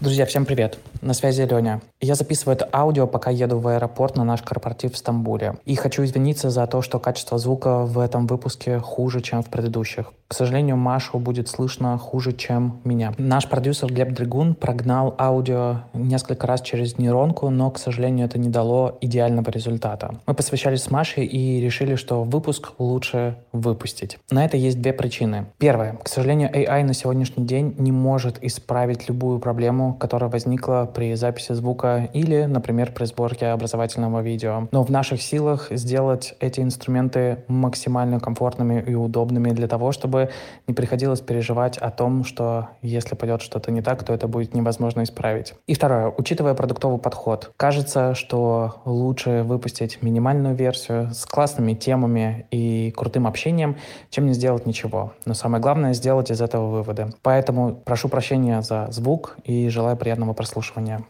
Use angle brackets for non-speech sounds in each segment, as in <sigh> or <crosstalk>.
Друзья, всем привет! На связи Леня. Я записываю это аудио, пока еду в аэропорт на наш корпоратив в Стамбуле. И хочу извиниться за то, что качество звука в этом выпуске хуже, чем в предыдущих. К сожалению, Машу будет слышно хуже, чем меня. Наш продюсер Глеб Дригун прогнал аудио несколько раз через нейронку, но, к сожалению, это не дало идеального результата. Мы посвящались с Машей и решили, что выпуск лучше выпустить. На это есть две причины. Первое. К сожалению, AI на сегодняшний день не может исправить любую проблему, которая возникла при записи звука или, например, при сборке образовательного видео. Но в наших силах сделать эти инструменты максимально комфортными и удобными для того, чтобы не приходилось переживать о том, что если пойдет что-то не так, то это будет невозможно исправить. И второе, учитывая продуктовый подход, кажется, что лучше выпустить минимальную версию с классными темами и крутым общением, чем не сделать ничего. Но самое главное сделать из этого выводы. Поэтому прошу прощения за звук и желаю приятного прослушивания.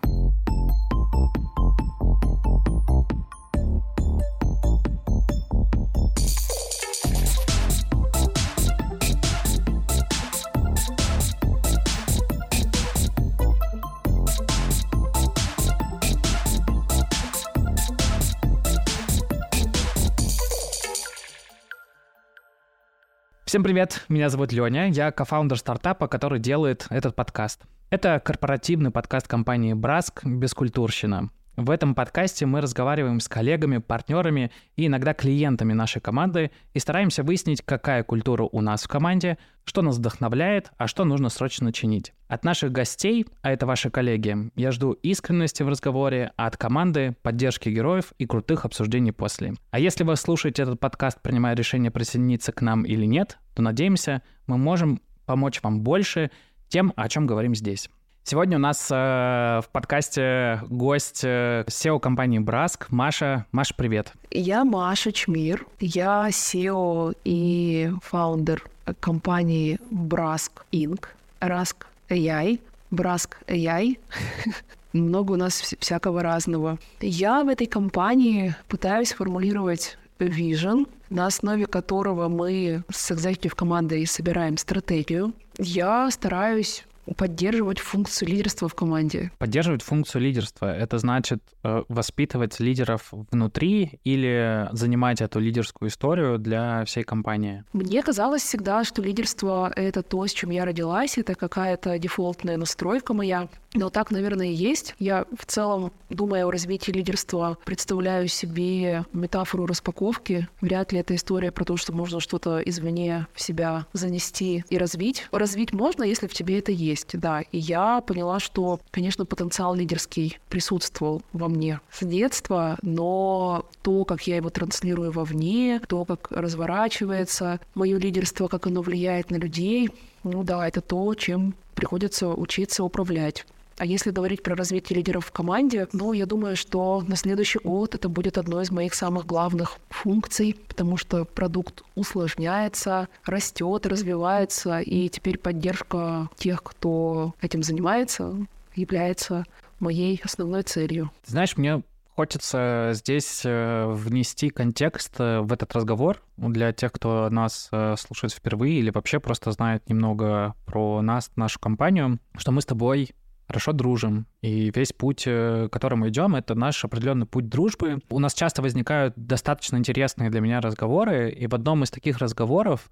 Всем привет, меня зовут Леня, я кофаундер стартапа, который делает этот подкаст. Это корпоративный подкаст компании Браск «Бескультурщина». В этом подкасте мы разговариваем с коллегами, партнерами и иногда клиентами нашей команды и стараемся выяснить, какая культура у нас в команде, что нас вдохновляет, а что нужно срочно чинить. От наших гостей, а это ваши коллеги, я жду искренности в разговоре, а от команды — поддержки героев и крутых обсуждений после. А если вы слушаете этот подкаст, принимая решение присоединиться к нам или нет, то, надеемся, мы можем помочь вам больше тем, о чем говорим здесь. Сегодня у нас э, в подкасте гость э, SEO компании Браск. Маша. Маша, привет. Я Маша Чмир. Я SEO и фаундер компании Браск Inc. Раск AI. Браск AI. <laughs> Много у нас всякого разного. Я в этой компании пытаюсь формулировать vision, на основе которого мы с экзекутив командой собираем стратегию. Я стараюсь поддерживать функцию лидерства в команде. Поддерживать функцию лидерства — это значит э, воспитывать лидеров внутри или занимать эту лидерскую историю для всей компании? Мне казалось всегда, что лидерство — это то, с чем я родилась, это какая-то дефолтная настройка моя. Но так, наверное, и есть. Я в целом, думая о развитии лидерства, представляю себе метафору распаковки. Вряд ли это история про то, что можно что-то извне в себя занести и развить. Развить можно, если в тебе это есть, да. И я поняла, что, конечно, потенциал лидерский присутствовал во мне с детства, но то, как я его транслирую вовне, то, как разворачивается мое лидерство, как оно влияет на людей, ну да, это то, чем приходится учиться управлять. А если говорить про развитие лидеров в команде, ну, я думаю, что на следующий год это будет одной из моих самых главных функций, потому что продукт усложняется, растет, развивается, и теперь поддержка тех, кто этим занимается, является моей основной целью. Знаешь, мне хочется здесь э, внести контекст э, в этот разговор для тех, кто нас э, слушает впервые или вообще просто знает немного про нас, нашу компанию, что мы с тобой хорошо дружим. И весь путь, э, к которому идем, это наш определенный путь дружбы. У нас часто возникают достаточно интересные для меня разговоры, и в одном из таких разговоров,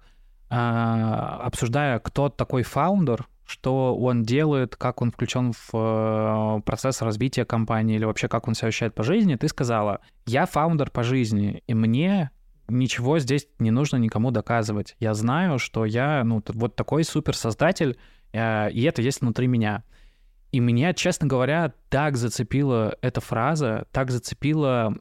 а, обсуждая, кто такой фаундер, что он делает, как он включен в э, процесс развития компании или вообще как он себя ощущает по жизни, ты сказала, я фаундер по жизни, и мне ничего здесь не нужно никому доказывать. Я знаю, что я ну, вот такой суперсоздатель, э, и это есть внутри меня. И меня, честно говоря, так зацепила эта фраза, так зацепила,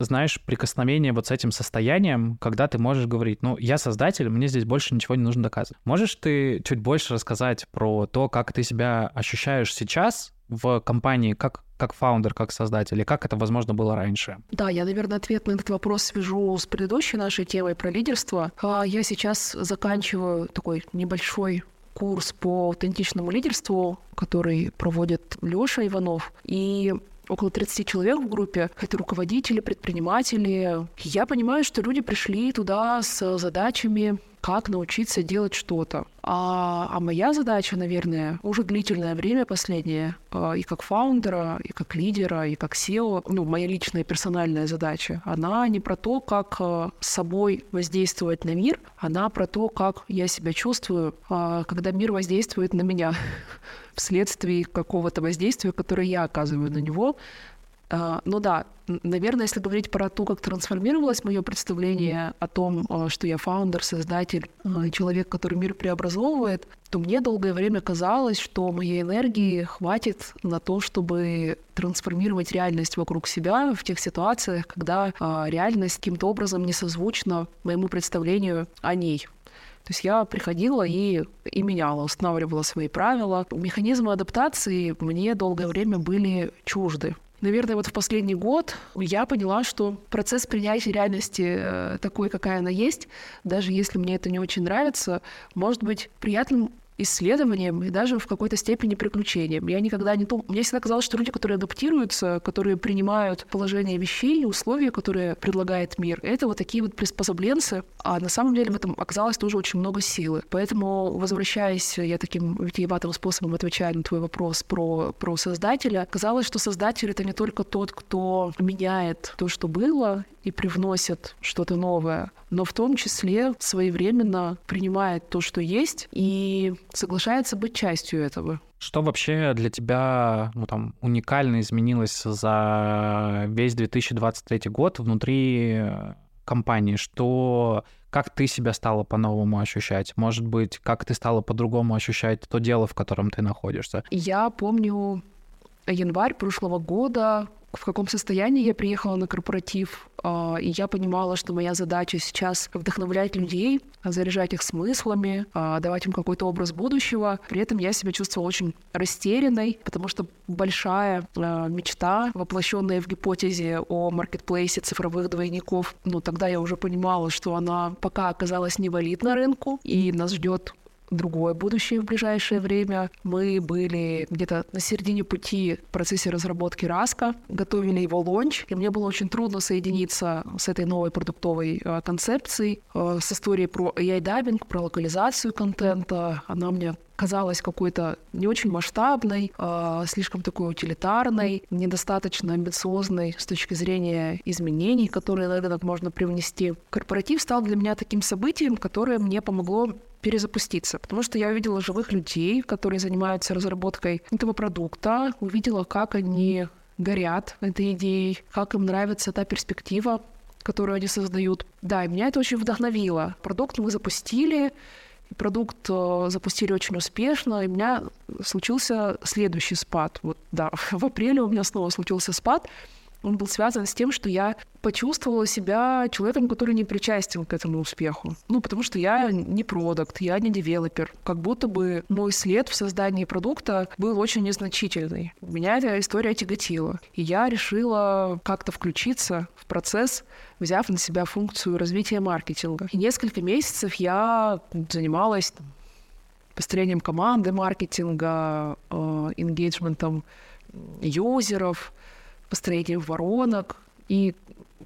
знаешь, прикосновение вот с этим состоянием, когда ты можешь говорить, ну, я создатель, мне здесь больше ничего не нужно доказывать. Можешь ты чуть больше рассказать про то, как ты себя ощущаешь сейчас в компании, как как фаундер, как создатель, и как это, возможно, было раньше? Да, я, наверное, ответ на этот вопрос свяжу с предыдущей нашей темой про лидерство. А, я сейчас заканчиваю такой небольшой курс по аутентичному лидерству, который проводит Лёша Иванов. И около 30 человек в группе. Это руководители, предприниматели. Я понимаю, что люди пришли туда с задачами как научиться делать что-то. А, а моя задача, наверное, уже длительное время последнее, а, и как фаундера, и как лидера, и как SEO, ну, моя личная персональная задача, она не про то, как а, с собой воздействовать на мир, она про то, как я себя чувствую, а, когда мир воздействует на меня <laughs> вследствие какого-то воздействия, которое я оказываю на него. А, ну да, наверное, если говорить про то, как трансформировалось мое представление о том, а, что я фаундер, создатель, а, человек, который мир преобразовывает, то мне долгое время казалось, что моей энергии хватит на то, чтобы трансформировать реальность вокруг себя в тех ситуациях, когда реальность каким-то образом не созвучна моему представлению о ней. То есть я приходила и, и меняла, устанавливала свои правила. Механизмы адаптации мне долгое время были чужды. Наверное, вот в последний год я поняла, что процесс принятия реальности э, такой, какая она есть, даже если мне это не очень нравится, может быть приятным исследованием и даже в какой-то степени приключением. Я никогда не думала... Мне всегда казалось, что люди, которые адаптируются, которые принимают положение вещей, условия, которые предлагает мир, это вот такие вот приспособленцы, а на самом деле в этом оказалось тоже очень много силы. Поэтому, возвращаясь, я таким витиеватым способом отвечаю на твой вопрос про, про создателя, казалось, что создатель — это не только тот, кто меняет то, что было, и привносит что-то новое, но в том числе своевременно принимает то, что есть, и соглашается быть частью этого. Что вообще для тебя ну, там, уникально изменилось за весь 2023 год внутри компании? Что как ты себя стала по-новому ощущать? Может быть, как ты стала по-другому ощущать то дело, в котором ты находишься? Я помню январь прошлого года, в каком состоянии я приехала на корпоратив, а, и я понимала, что моя задача сейчас вдохновлять людей, заряжать их смыслами, а, давать им какой-то образ будущего. При этом я себя чувствовала очень растерянной, потому что большая а, мечта, воплощенная в гипотезе о маркетплейсе цифровых двойников, ну тогда я уже понимала, что она пока оказалась не валит на рынку, и нас ждет другое будущее в ближайшее время. Мы были где-то на середине пути в процессе разработки Rask а, готовили его launch, и мне было очень трудно соединиться с этой новой продуктовой э, концепцией, э, с историей про AI-dubbing, про локализацию контента. Она мне казалась какой-то не очень масштабной, э, слишком такой утилитарной, недостаточно амбициозной с точки зрения изменений, которые на рынок можно привнести. Корпоратив стал для меня таким событием, которое мне помогло перезапуститься, потому что я увидела живых людей, которые занимаются разработкой этого продукта, увидела, как они горят этой идеей, как им нравится та перспектива, которую они создают. Да, и меня это очень вдохновило. Продукт мы запустили, продукт э, запустили очень успешно, и у меня случился следующий спад. Вот, да, <laughs> в апреле у меня снова случился спад, он был связан с тем, что я почувствовала себя человеком, который не причастен к этому успеху. Ну, потому что я не продукт, я не девелопер. Как будто бы мой след в создании продукта был очень незначительный. Меня эта история тяготила. И я решила как-то включиться в процесс, взяв на себя функцию развития маркетинга. И несколько месяцев я занималась построением команды маркетинга, э, engagement юзеров, построением воронок. И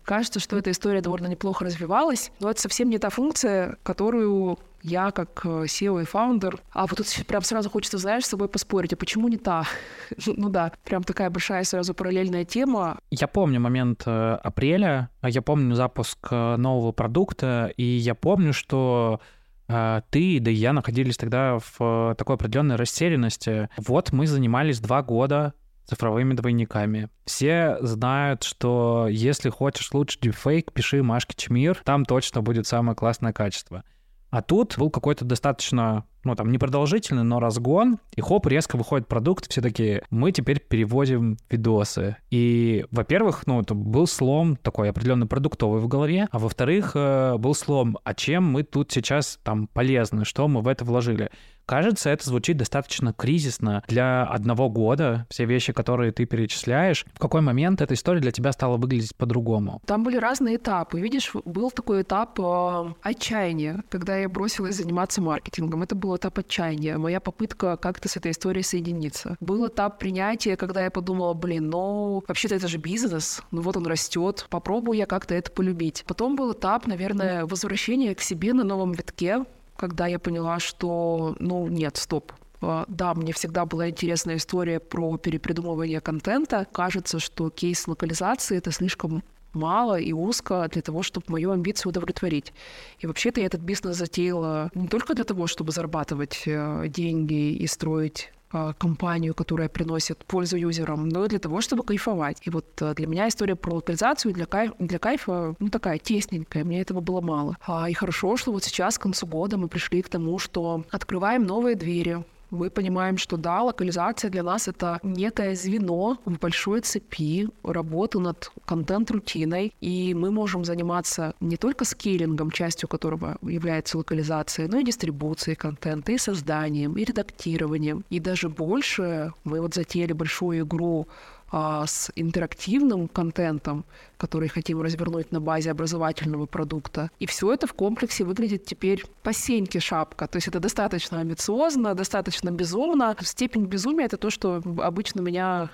кажется, что эта история довольно неплохо развивалась, но это совсем не та функция, которую я как э, SEO и фаундер. А вот тут прям сразу хочется, знаешь, с собой поспорить, а почему не та? <laughs> ну да, прям такая большая сразу параллельная тема. Я помню момент э, апреля, а я помню запуск э, нового продукта, и я помню, что ты, да и я находились тогда в такой определенной растерянности. Вот мы занимались два года цифровыми двойниками. Все знают, что если хочешь лучше дипфейк, пиши Машке Чмир, там точно будет самое классное качество. А тут был какой-то достаточно, ну там, непродолжительный, но разгон, и хоп, резко выходит продукт, все такие, мы теперь переводим видосы. И, во-первых, ну, это был слом такой определенно продуктовый в голове, а во-вторых, э, был слом, а чем мы тут сейчас там полезны, что мы в это вложили. Кажется, это звучит достаточно кризисно для одного года, все вещи, которые ты перечисляешь. В какой момент эта история для тебя стала выглядеть по-другому? Там были разные этапы. Видишь, был такой этап э, отчаяния, когда я бросилась заниматься маркетингом. Это был этап отчаяния, моя попытка как-то с этой историей соединиться. Был этап принятия, когда я подумала, блин, ну, вообще-то это же бизнес, ну вот он растет, попробую я как-то это полюбить. Потом был этап, наверное, возвращения к себе на новом витке, когда я поняла, что, ну, нет, стоп, а, да, мне всегда была интересная история про перепридумывание контента. Кажется, что кейс локализации — это слишком мало и узко для того, чтобы мою амбицию удовлетворить. И вообще-то я этот бизнес затеяла не только для того, чтобы зарабатывать э, деньги и строить компанию, которая приносит пользу юзерам, но и для того, чтобы кайфовать. И вот э, для меня история про локализацию для, кайф, для кайфа, ну, такая тесненькая, мне этого было мало. А, и хорошо, что вот сейчас, к концу года, мы пришли к тому, что открываем новые двери, мы понимаем, что да, локализация для нас это некое звено в большой цепи работы над контент-рутиной, и мы можем заниматься не только скейлингом, частью которого является локализация, но и дистрибуцией контента, и созданием, и редактированием. И даже больше мы вот затеяли большую игру а, с интерактивным контентом, который хотим развернуть на базе образовательного продукта. И все это в комплексе выглядит теперь по сеньке шапка. То есть это достаточно амбициозно, достаточно безумно. Степень безумия — это то, что обычно меня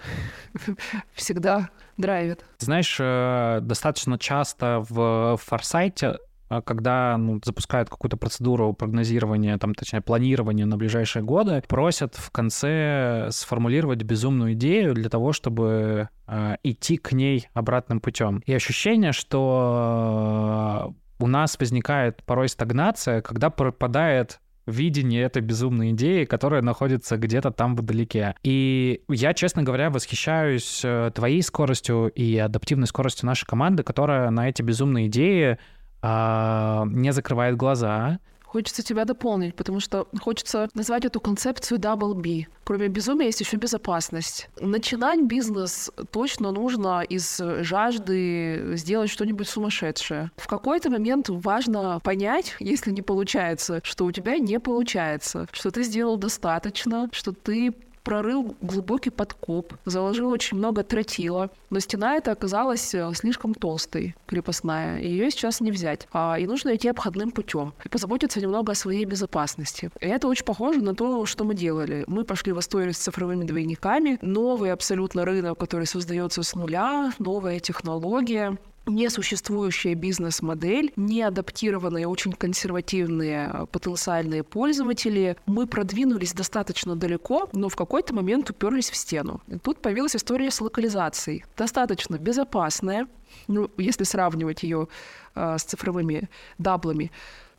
<laughs> всегда драйвит. Знаешь, э, достаточно часто в форсайте когда ну, запускают какую-то процедуру прогнозирования, там, точнее, планирования на ближайшие годы, просят в конце сформулировать безумную идею для того, чтобы э, идти к ней обратным путем. И ощущение, что у нас возникает порой стагнация, когда пропадает видение этой безумной идеи, которая находится где-то там вдалеке. И я, честно говоря, восхищаюсь э, твоей скоростью и адаптивной скоростью нашей команды, которая на эти безумные идеи а, не закрывает глаза. Хочется тебя дополнить, потому что хочется назвать эту концепцию double B. Кроме безумия есть еще безопасность. Начинать бизнес точно нужно из жажды сделать что-нибудь сумасшедшее. В какой-то момент важно понять, если не получается, что у тебя не получается, что ты сделал достаточно, что ты прорыл глубокий подкоп, заложил очень много тротила, но стена эта оказалась э, слишком толстой, крепостная, и ее сейчас не взять. А, и нужно идти обходным путем и позаботиться немного о своей безопасности. И это очень похоже на то, что мы делали. Мы пошли в историю с цифровыми двойниками, новый абсолютно рынок, который создается с нуля, новая технология, несуществующая бизнес-модель, неадаптированные, очень консервативные э, потенциальные пользователи. Мы продвинулись достаточно далеко, но в какой-то момент уперлись в стену. И тут появилась история с локализацией. Достаточно безопасная, ну, если сравнивать ее э, с цифровыми даблами,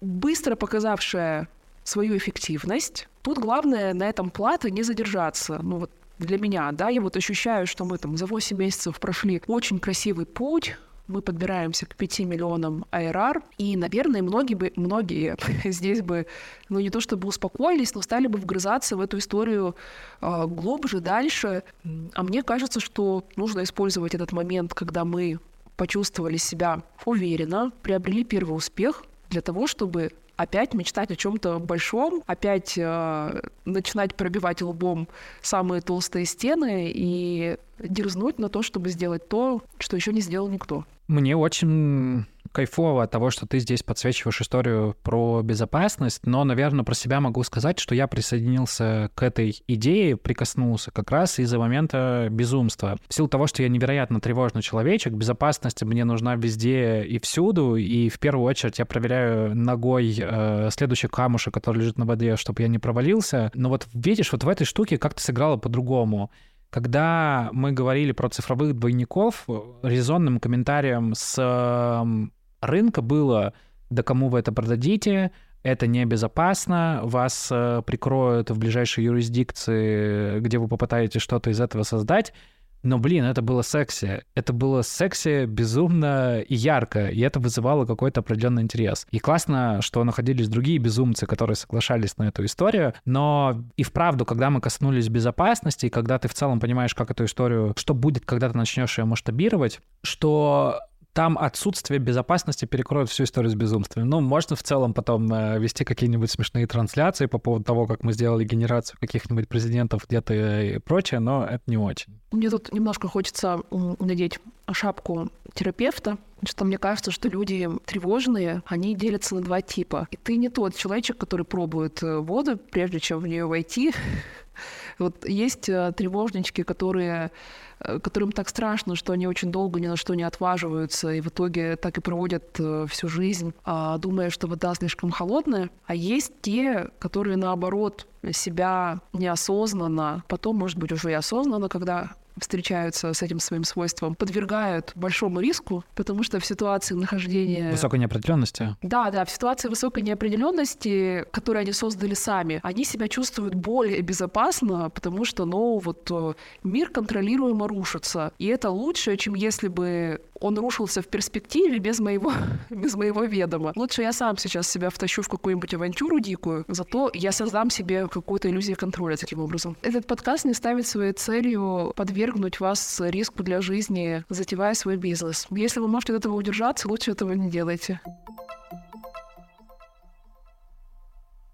быстро показавшая свою эффективность. Тут главное на этом платы не задержаться. Ну вот для меня, да, я вот ощущаю, что мы там за 8 месяцев прошли очень красивый путь, мы подбираемся к 5 миллионам ARR, и, наверное, многие, бы, многие <laughs> здесь бы, ну, не то чтобы успокоились, но стали бы вгрызаться в эту историю э, глубже, дальше. А мне кажется, что нужно использовать этот момент, когда мы почувствовали себя уверенно, приобрели первый успех для того, чтобы опять мечтать о чем-то большом, опять э, начинать пробивать лбом самые толстые стены и дерзнуть на то, чтобы сделать то, что еще не сделал никто. Мне очень кайфово от того, что ты здесь подсвечиваешь историю про безопасность, но, наверное, про себя могу сказать, что я присоединился к этой идее, прикоснулся как раз из-за момента безумства. В силу того, что я невероятно тревожный человечек, безопасность мне нужна везде и всюду, и в первую очередь я проверяю ногой э, следующий камушек, который лежит на воде, чтобы я не провалился. Но вот видишь, вот в этой штуке как-то сыграло по-другому. Когда мы говорили про цифровых двойников, резонным комментарием с рынка было, да кому вы это продадите, это небезопасно, вас э, прикроют в ближайшей юрисдикции, где вы попытаетесь что-то из этого создать. Но, блин, это было секси. Это было секси безумно и ярко, и это вызывало какой-то определенный интерес. И классно, что находились другие безумцы, которые соглашались на эту историю, но и вправду, когда мы коснулись безопасности, и когда ты в целом понимаешь, как эту историю, что будет, когда ты начнешь ее масштабировать, что там отсутствие безопасности перекроет всю историю с безумствами. Ну, можно в целом потом э, вести какие-нибудь смешные трансляции по поводу того, как мы сделали генерацию каких-нибудь президентов где-то и прочее, но это не очень. Мне тут немножко хочется надеть шапку терапевта, что мне кажется, что люди тревожные, они делятся на два типа. И ты не тот человечек, который пробует э, воду, прежде чем в нее войти. <laughs> Вот есть э, тревожнички, которые Э, которым так страшно, что они очень долго ни на что не отваживаются, и в итоге так и проводят э, всю жизнь, а, думая, что вода слишком холодная. А есть те, которые наоборот себя неосознанно, потом, может быть, уже и осознанно, когда встречаются с этим своим свойством, подвергают большому риску, потому что в ситуации нахождения... Высокой неопределенности. Да, да, в ситуации высокой неопределенности, которую они создали сами, они себя чувствуют более безопасно, потому что, ну, вот э, мир контролируемо рушится. И это лучше, чем если бы он рушился в перспективе без моего, <laughs> без моего ведома. Лучше я сам сейчас себя втащу в какую-нибудь авантюру дикую, зато я создам себе какую-то иллюзию контроля таким образом. Этот подкаст не ставит своей целью подвергнуть вас риску для жизни, затевая свой бизнес. Если вы можете от этого удержаться, лучше этого не делайте.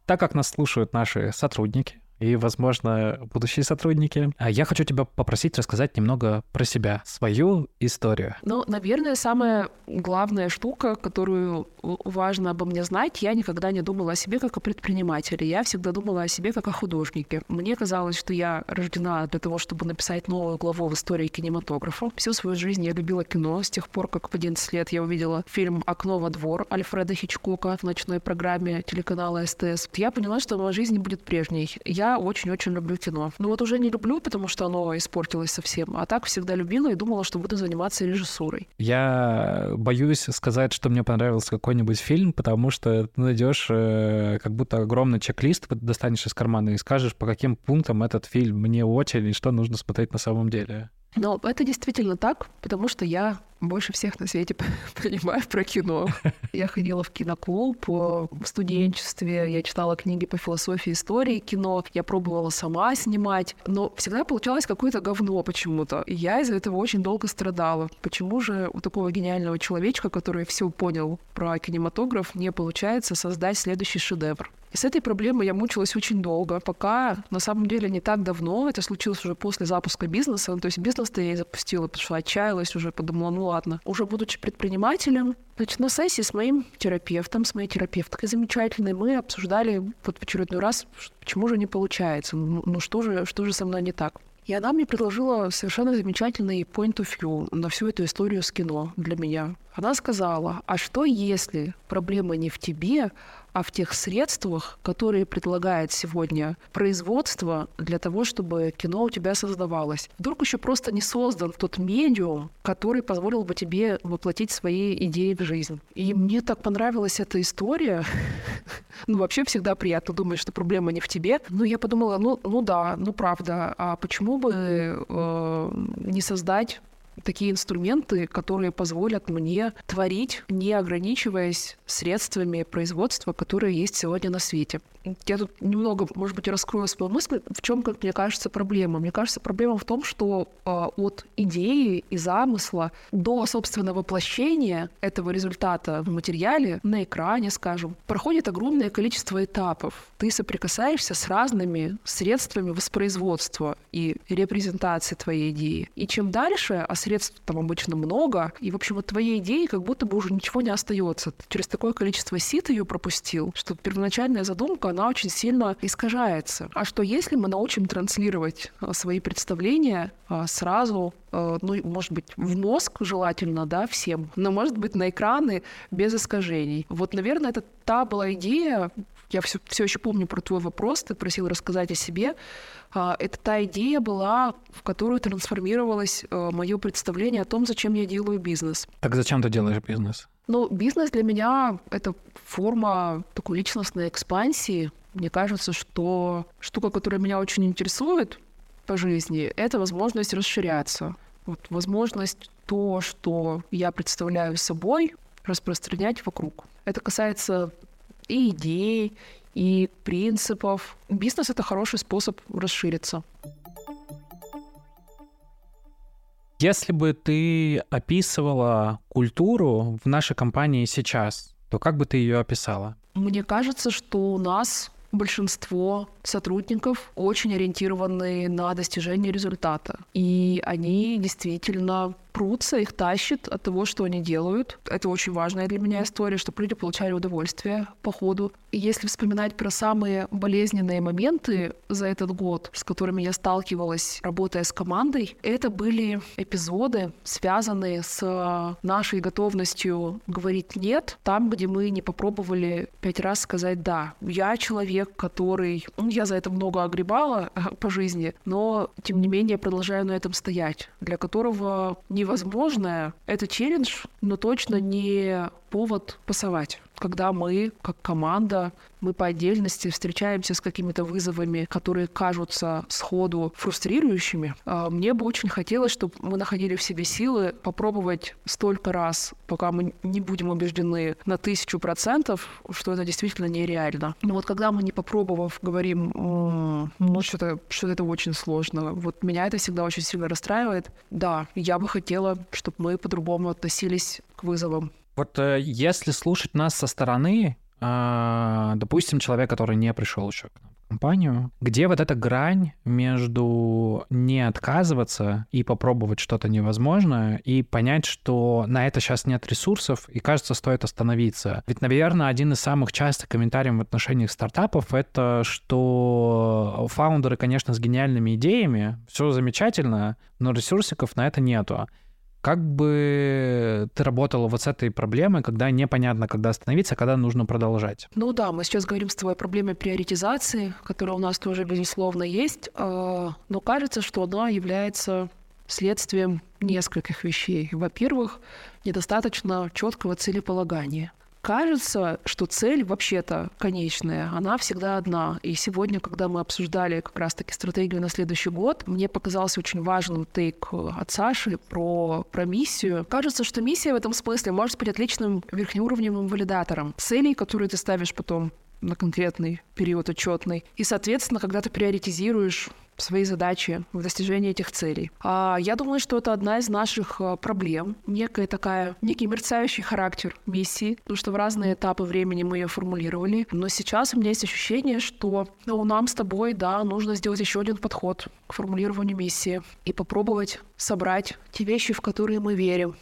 Так как нас слушают наши сотрудники, и, возможно, будущие сотрудники. А я хочу тебя попросить рассказать немного про себя, свою историю. Ну, наверное, самая главная штука, которую важно обо мне знать, я никогда не думала о себе как о предпринимателе. Я всегда думала о себе как о художнике. Мне казалось, что я рождена для того, чтобы написать новую главу в истории кинематографа. Всю свою жизнь я любила кино. С тех пор, как в 11 лет я увидела фильм «Окно во двор» Альфреда Хичкока в ночной программе телеканала СТС. Я поняла, что моя жизнь не будет прежней. Я я очень-очень люблю кино. Ну вот уже не люблю, потому что оно испортилось совсем. А так всегда любила и думала, что буду заниматься режиссурой. Я боюсь сказать, что мне понравился какой-нибудь фильм, потому что ты найдешь э, как будто огромный чек-лист, достанешь из кармана и скажешь, по каким пунктам этот фильм мне очень и что нужно смотреть на самом деле. Но это действительно так, потому что я больше всех на свете <laughs> понимаю про кино. Я ходила в киноклуб в студенчестве, я читала книги по философии истории кино, я пробовала сама снимать, но всегда получалось какое-то говно почему-то. И я из-за этого очень долго страдала. Почему же у такого гениального человечка, который все понял про кинематограф, не получается создать следующий шедевр? С этой проблемой я мучилась очень долго, пока на самом деле не так давно, это случилось уже после запуска бизнеса, ну, то есть бизнес-то я и запустила, потому что отчаялась уже, подумала, ну ладно. Уже будучи предпринимателем, значит, на сессии с моим терапевтом, с моей терапевткой замечательной, мы обсуждали вот в очередной раз, почему же не получается, ну, ну что же, что же со мной не так. И она мне предложила совершенно замечательный point of view на всю эту историю с кино для меня. Она сказала, а что если проблема не в тебе, а в тех средствах, которые предлагает сегодня производство для того, чтобы кино у тебя создавалось. Вдруг еще просто не создан тот медиум, который позволил бы тебе воплотить свои идеи в жизнь. И мне так понравилась эта история. <laughs> ну, вообще всегда приятно думать, что проблема не в тебе. Но я подумала, ну, ну да, ну правда, а почему бы э, не создать такие инструменты, которые позволят мне творить, не ограничиваясь средствами производства, которые есть сегодня на свете. Я тут немного, может быть, раскрою свою мысль, в чем, как мне кажется, проблема. Мне кажется, проблема в том, что э, от идеи и замысла до, собственно, воплощения этого результата в материале, на экране, скажем, проходит огромное количество этапов. Ты соприкасаешься с разными средствами воспроизводства и репрезентации твоей идеи. И чем дальше, а средств там обычно много, и, в общем, от твоей идеи как будто бы уже ничего не остается. Ты через такое количество сит ее пропустил, что первоначальная задумка, она очень сильно искажается. А что если мы научим транслировать а, свои представления а, сразу ну, может быть, в мозг желательно, да, всем, но, может быть, на экраны без искажений. Вот, наверное, это та была идея, я все, все еще помню про твой вопрос, ты просил рассказать о себе. Это та идея была, в которую трансформировалось мое представление о том, зачем я делаю бизнес. Так зачем ты делаешь бизнес? Ну, бизнес для меня — это форма такой личностной экспансии. Мне кажется, что штука, которая меня очень интересует по жизни, это возможность расширяться. Вот возможность то, что я представляю собой, распространять вокруг. Это касается и идей, и принципов. Бизнес — это хороший способ расшириться. Если бы ты описывала культуру в нашей компании сейчас, то как бы ты ее описала? Мне кажется, что у нас большинство сотрудников очень ориентированы на достижение результата. И они действительно прутся, их тащит от того, что они делают. Это очень важная для меня история, чтобы люди получали удовольствие по ходу. И если вспоминать про самые болезненные моменты за этот год, с которыми я сталкивалась, работая с командой, это были эпизоды, связанные с нашей готовностью говорить «нет», там, где мы не попробовали пять раз сказать «да». Я человек, который... Ну, я за это много огребала по жизни, но, тем не менее, продолжаю на этом стоять, для которого не невозможное — это челлендж, но точно не повод пасовать когда мы, как команда, мы по отдельности встречаемся с какими-то вызовами, которые кажутся сходу фрустрирующими, а, мне бы очень хотелось, чтобы мы находили в себе силы попробовать столько раз, пока мы не будем убеждены на тысячу процентов, что это действительно нереально. Но вот когда мы не попробовав говорим, ну что-то что это очень сложно, вот меня это всегда очень сильно расстраивает. Да, я бы хотела, чтобы мы по-другому относились к вызовам. Вот э, если слушать нас со стороны, а, допустим, человек, который не пришел еще к нам в компанию, где вот эта грань между не отказываться и попробовать что-то невозможное и понять, что на это сейчас нет ресурсов и, кажется, стоит остановиться. Ведь, наверное, один из самых частых комментариев в отношениях стартапов — это что фаундеры, конечно, с гениальными идеями, все замечательно, но ресурсиков на это нету. Как бы ты работала вот с этой проблемой, когда непонятно, когда остановиться, а когда нужно продолжать? Ну да, мы сейчас говорим с тобой о проблеме приоритизации, которая у нас тоже, безусловно, есть, а, но кажется, что она является следствием нескольких вещей. Во-первых, недостаточно четкого целеполагания – кажется, что цель вообще-то конечная, она всегда одна. И сегодня, когда мы обсуждали как раз-таки стратегию на следующий год, мне показался очень важным тейк от Саши про, про миссию. Кажется, что миссия в этом смысле может быть отличным верхнеуровневым валидатором целей, которые ты ставишь потом на конкретный период отчетный. И, соответственно, когда ты приоритизируешь свои задачи в достижении этих целей. А я думаю, что это одна из наших а, проблем, некая такая, некий мерцающий характер миссии, потому что в разные этапы времени мы ее формулировали. Но сейчас у меня есть ощущение, что ну, нам с тобой, да, нужно сделать еще один подход к формулированию миссии и попробовать собрать те вещи, в которые мы верим.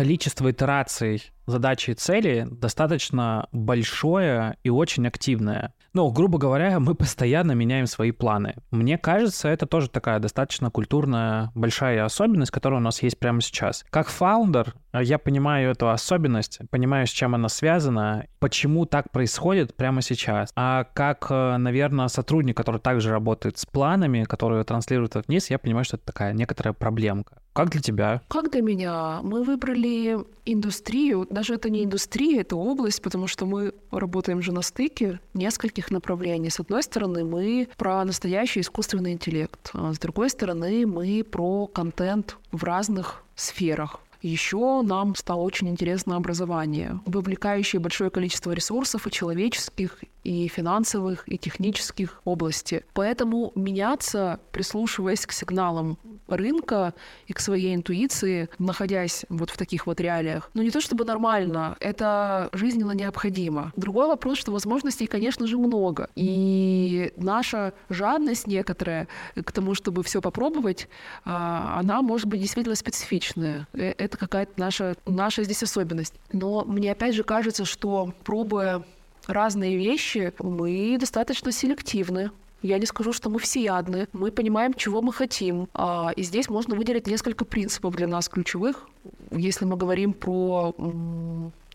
Количество итераций задачи и цели достаточно большое и очень активное. Ну, грубо говоря, мы постоянно меняем свои планы. Мне кажется, это тоже такая достаточно культурная большая особенность, которая у нас есть прямо сейчас. Как фаундер, я понимаю эту особенность, понимаю, с чем она связана, почему так происходит прямо сейчас. А как, э, наверное, сотрудник, который также работает с планами, которые транслируют вниз, я понимаю, что это такая некоторая проблемка. Как для тебя? Как для меня? Мы выбрали индустрию, даже это не индустрия, это область, потому что мы работаем же на стыке нескольких направлений. С одной стороны, мы про настоящий искусственный интеллект, а с другой стороны, мы про контент в разных сферах. Еще нам стало очень интересно образование, вовлекающее большое количество ресурсов и человеческих, и финансовых, и технических области. Поэтому меняться, прислушиваясь к сигналам рынка и к своей интуиции, находясь вот в таких вот реалиях, ну не то чтобы нормально, это жизненно необходимо. Другой вопрос, что возможностей, конечно же, много. И наша жадность некоторая к тому, чтобы все попробовать, а, она может быть действительно специфичная. Э, это какая-то наша, наша здесь особенность. Но мне опять же кажется, что пробуя разные вещи, мы достаточно селективны. Я не скажу, что мы всеядны. Мы понимаем, чего мы хотим. А, и здесь можно выделить несколько принципов для нас ключевых. Если мы говорим про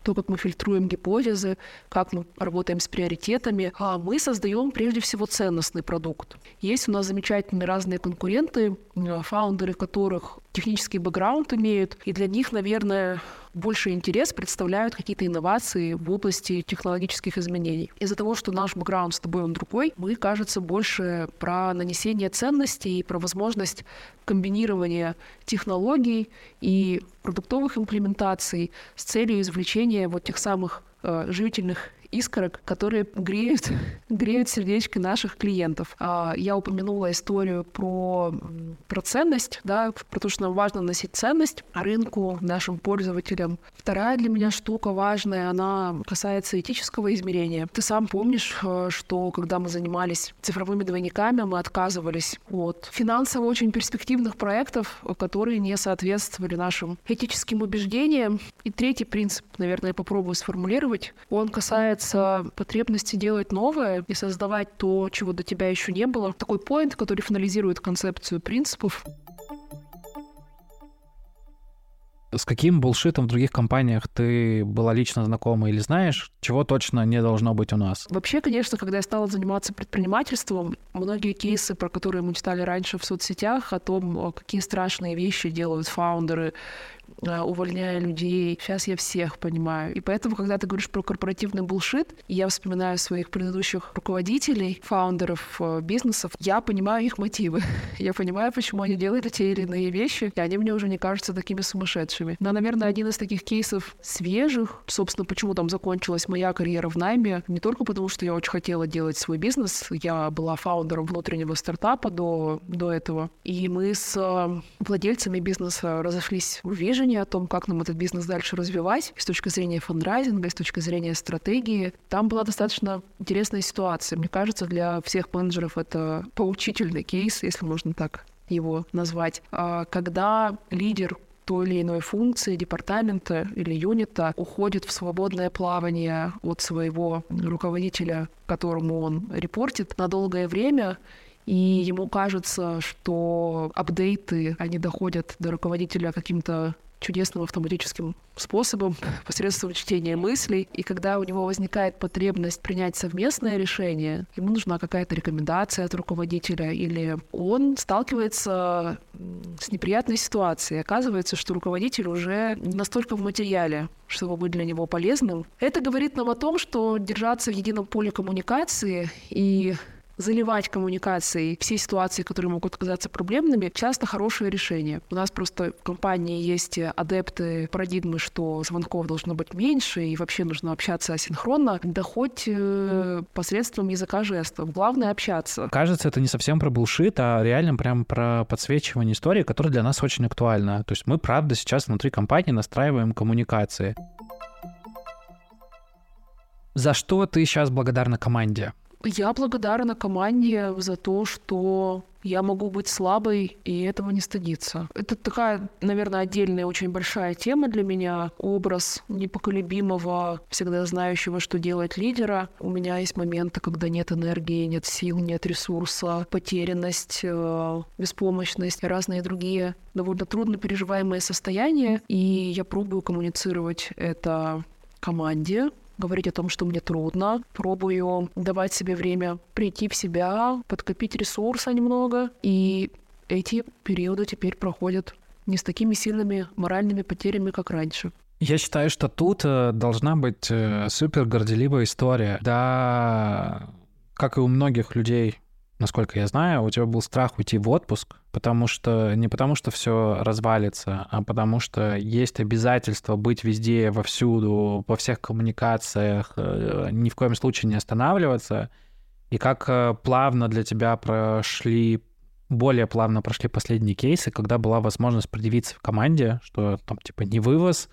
то, как мы фильтруем гипотезы, как мы работаем с приоритетами, а мы создаем прежде всего ценностный продукт. Есть у нас замечательные разные конкуренты, фаундеры которых технический бэкграунд имеют, и для них, наверное, больше интерес представляют какие-то инновации в области технологических изменений. Из-за того, что наш бэкграунд с тобой он другой, мы, кажется, больше про нанесение ценностей и про возможность комбинирования технологий и продуктовых имплементаций с целью извлечения вот тех самых э, живительных искорок, которые греют, <laughs> греют сердечки наших клиентов. А, я упомянула историю про про ценность, да, про то, что нам важно носить ценность рынку, нашим пользователям. Вторая для меня штука важная, она касается этического измерения. Ты сам помнишь, э, что когда мы занимались цифровыми двойниками, мы отказывались от финансово очень перспективных проектов, которые не соответствовали нашим этическим убеждениям. И третий принцип, наверное, я попробую сформулировать, он касается потребности делать новое и создавать то, чего до тебя еще не было. Такой поинт, который финализирует концепцию принципов. С каким булшитом в других компаниях ты была лично знакома или знаешь, чего точно не должно быть у нас? Вообще, конечно, когда я стала заниматься предпринимательством, многие кейсы, про которые мы читали раньше в соцсетях, о том, какие страшные вещи делают фаундеры увольняя людей. Сейчас я всех понимаю. И поэтому, когда ты говоришь про корпоративный булшит, я вспоминаю своих предыдущих руководителей, фаундеров э, бизнесов, я понимаю их мотивы. <laughs> я понимаю, почему они делают те или иные вещи, и они мне уже не кажутся такими сумасшедшими. Но, наверное, один из таких кейсов свежих, собственно, почему там закончилась моя карьера в найме, не только потому, что я очень хотела делать свой бизнес, я была фаундером внутреннего стартапа до, до этого, и мы с э, владельцами бизнеса разошлись в вижу видение о том, как нам этот бизнес дальше развивать, с точки зрения фандрайзинга, с точки зрения стратегии. Там была достаточно интересная ситуация. Мне кажется, для всех менеджеров это поучительный кейс, если можно так его назвать, а, когда лидер той или иной функции департамента или юнита уходит в свободное плавание от своего руководителя, которому он репортит на долгое время, и ему кажется, что апдейты, они доходят до руководителя каким-то чудесным автоматическим способом <laughs> посредством чтения мыслей. И когда у него возникает потребность принять совместное решение, ему нужна какая-то рекомендация от руководителя, или он сталкивается с неприятной ситуацией. Оказывается, что руководитель уже не настолько в материале, чтобы быть для него полезным. Это говорит нам о том, что держаться в едином поле коммуникации и заливать коммуникацией все ситуации, которые могут оказаться проблемными, часто хорошее решение. У нас просто в компании есть адепты парадигмы, что звонков должно быть меньше и вообще нужно общаться асинхронно, да хоть э, посредством языка жестов. Главное — общаться. Кажется, это не совсем про булшит, а реально прям про подсвечивание истории, которая для нас очень актуальна. То есть мы, правда, сейчас внутри компании настраиваем коммуникации. За что ты сейчас благодарна команде? Я благодарна команде за то, что я могу быть слабой и этого не стыдиться. Это такая, наверное, отдельная очень большая тема для меня. Образ непоколебимого, всегда знающего, что делать лидера. У меня есть моменты, когда нет энергии, нет сил, нет ресурса, потерянность, э, беспомощность, разные другие довольно трудно переживаемые состояния. И я пробую коммуницировать это команде, говорить о том, что мне трудно, пробую давать себе время прийти в себя, подкопить ресурса немного, и эти периоды теперь проходят не с такими сильными моральными потерями, как раньше. Я считаю, что тут э, должна быть э, супер горделивая история. Да, как и у многих людей насколько я знаю, у тебя был страх уйти в отпуск, потому что не потому что все развалится, а потому что есть обязательство быть везде, вовсюду, во всех коммуникациях, э, ни в коем случае не останавливаться. И как э, плавно для тебя прошли более плавно прошли последние кейсы, когда была возможность предъявиться в команде, что там типа не вывоз,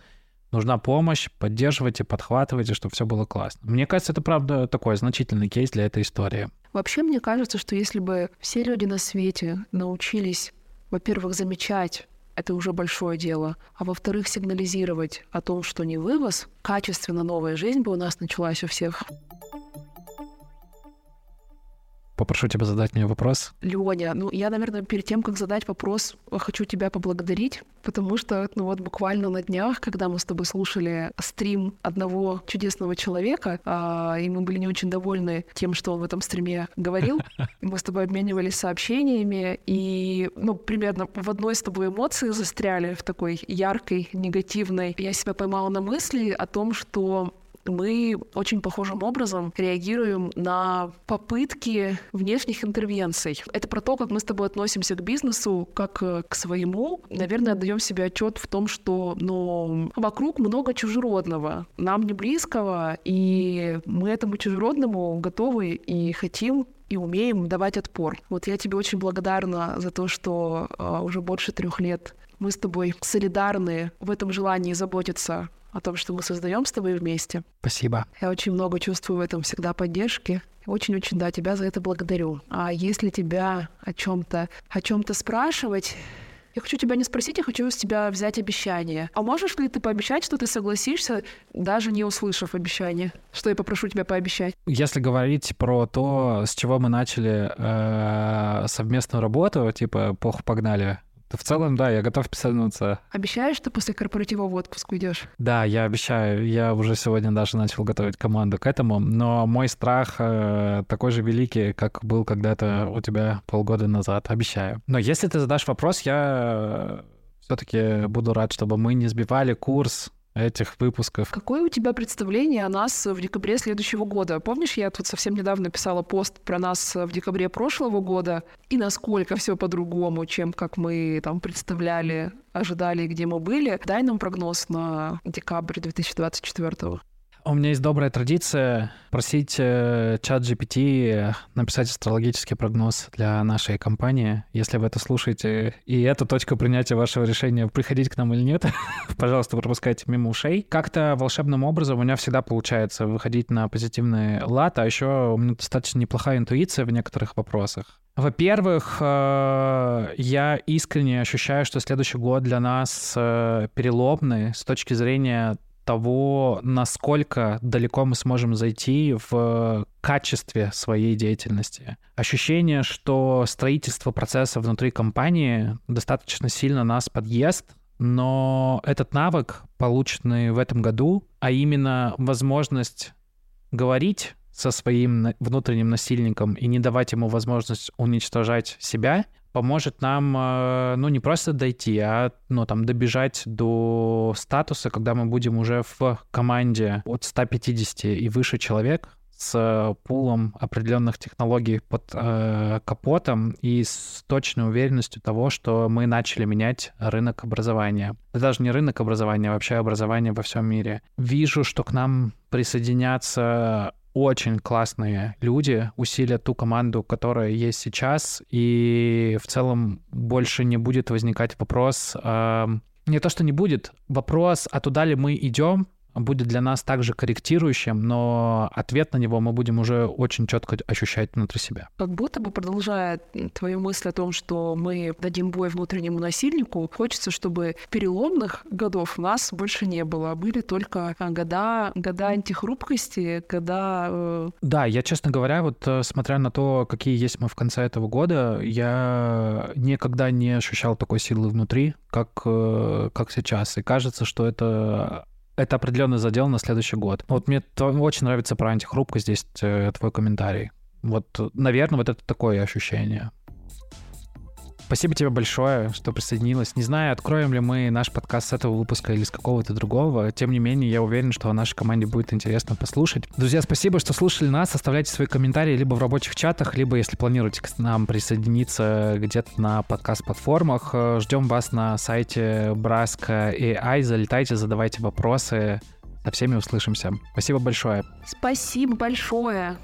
нужна помощь, поддерживайте, подхватывайте, чтобы все было классно. Мне кажется, это правда такой значительный кейс для этой истории. Вообще, мне кажется, что если бы все люди на свете научились, во-первых, замечать это уже большое дело. А во-вторых, сигнализировать о том, что не вывоз, качественно новая жизнь бы у нас началась у всех. Попрошу тебя задать мне вопрос. Лёня, ну я, наверное, перед тем, как задать вопрос, хочу тебя поблагодарить, потому что, ну вот буквально на днях, когда мы с тобой слушали стрим одного чудесного человека, а, и мы были не очень довольны тем, что он в этом стриме говорил, <laughs> мы с тобой обменивались сообщениями, и, ну, примерно в одной с тобой эмоции застряли в такой яркой, негативной. Я себя поймала на мысли о том, что мы очень похожим образом реагируем на попытки внешних интервенций. Это про то, как мы с тобой относимся к бизнесу, как э, к своему. Наверное, отдаем себе отчет в том, что ну, вокруг много чужеродного, нам не близкого, и мы этому чужеродному готовы и хотим и умеем давать отпор. Вот я тебе очень благодарна за то, что э, уже больше трех лет мы с тобой солидарны в этом желании заботиться о том, что мы создаем с тобой вместе. Спасибо. Я очень много чувствую в этом всегда поддержки. Очень-очень, да, тебя за это благодарю. А если тебя о чем-то о чем-то спрашивать, я хочу тебя не спросить, я хочу с тебя взять обещание. А можешь ли ты пообещать, что ты согласишься, даже не услышав обещание? Что я попрошу тебя пообещать? Если говорить про то, с чего мы начали э, совместную работу, типа «Пох, погнали», в целом, да, я готов писануться. Обещаешь, что после корпоратива в отпуск уйдешь? Да, я обещаю. Я уже сегодня даже начал готовить команду к этому, но мой страх э, такой же великий, как был когда-то у тебя полгода назад. Обещаю. Но если ты задашь вопрос, я все-таки буду рад, чтобы мы не сбивали курс этих выпусков. Какое у тебя представление о нас в декабре следующего года? Помнишь, я тут совсем недавно писала пост про нас в декабре прошлого года, и насколько все по-другому, чем как мы там представляли, ожидали, где мы были. Дай нам прогноз на декабрь 2024. У меня есть добрая традиция просить э, чат GPT написать астрологический прогноз для нашей компании. Если вы это слушаете, и это точка принятия вашего решения, приходить к нам или нет, <laughs> пожалуйста, пропускайте мимо ушей. Как-то волшебным образом у меня всегда получается выходить на позитивный лад, а еще у меня достаточно неплохая интуиция в некоторых вопросах. Во-первых, э, я искренне ощущаю, что следующий год для нас э, переломный с точки зрения того, насколько далеко мы сможем зайти в качестве своей деятельности. Ощущение, что строительство процесса внутри компании достаточно сильно нас подъест, но этот навык, полученный в этом году, а именно возможность говорить со своим внутренним насильником и не давать ему возможность уничтожать себя, поможет нам, э, ну, не просто дойти, а, ну, там, добежать до статуса, когда мы будем уже в команде от 150 и выше человек с пулом определенных технологий под э, капотом и с точной уверенностью того, что мы начали менять рынок образования. даже не рынок образования, а вообще образование во всем мире. Вижу, что к нам присоединятся очень классные люди усилят ту команду, которая есть сейчас, и в целом больше не будет возникать вопрос, э, не то, что не будет, вопрос, а туда ли мы идем, будет для нас также корректирующим, но ответ на него мы будем уже очень четко ощущать внутри себя. Как будто бы продолжая твою мысль о том, что мы дадим бой внутреннему насильнику, хочется, чтобы переломных годов у нас больше не было, были только а, года, года антихрупкости, года... Э... Да, я, честно говоря, вот э, смотря на то, какие есть мы в конце этого года, я никогда не ощущал такой силы внутри, как, э, как сейчас. И кажется, что это это определенный задел на следующий год. Вот мне очень нравится про антихрупкость здесь э, твой комментарий. Вот, наверное, вот это такое ощущение. Спасибо тебе большое, что присоединилась. Не знаю, откроем ли мы наш подкаст с этого выпуска или с какого-то другого. Тем не менее, я уверен, что нашей команде будет интересно послушать. Друзья, спасибо, что слушали нас. Оставляйте свои комментарии либо в рабочих чатах, либо, если планируете к нам присоединиться где-то на подкаст-платформах. Ждем вас на сайте Braska AI. Залетайте, задавайте вопросы. Со всеми услышимся. Спасибо большое. Спасибо большое.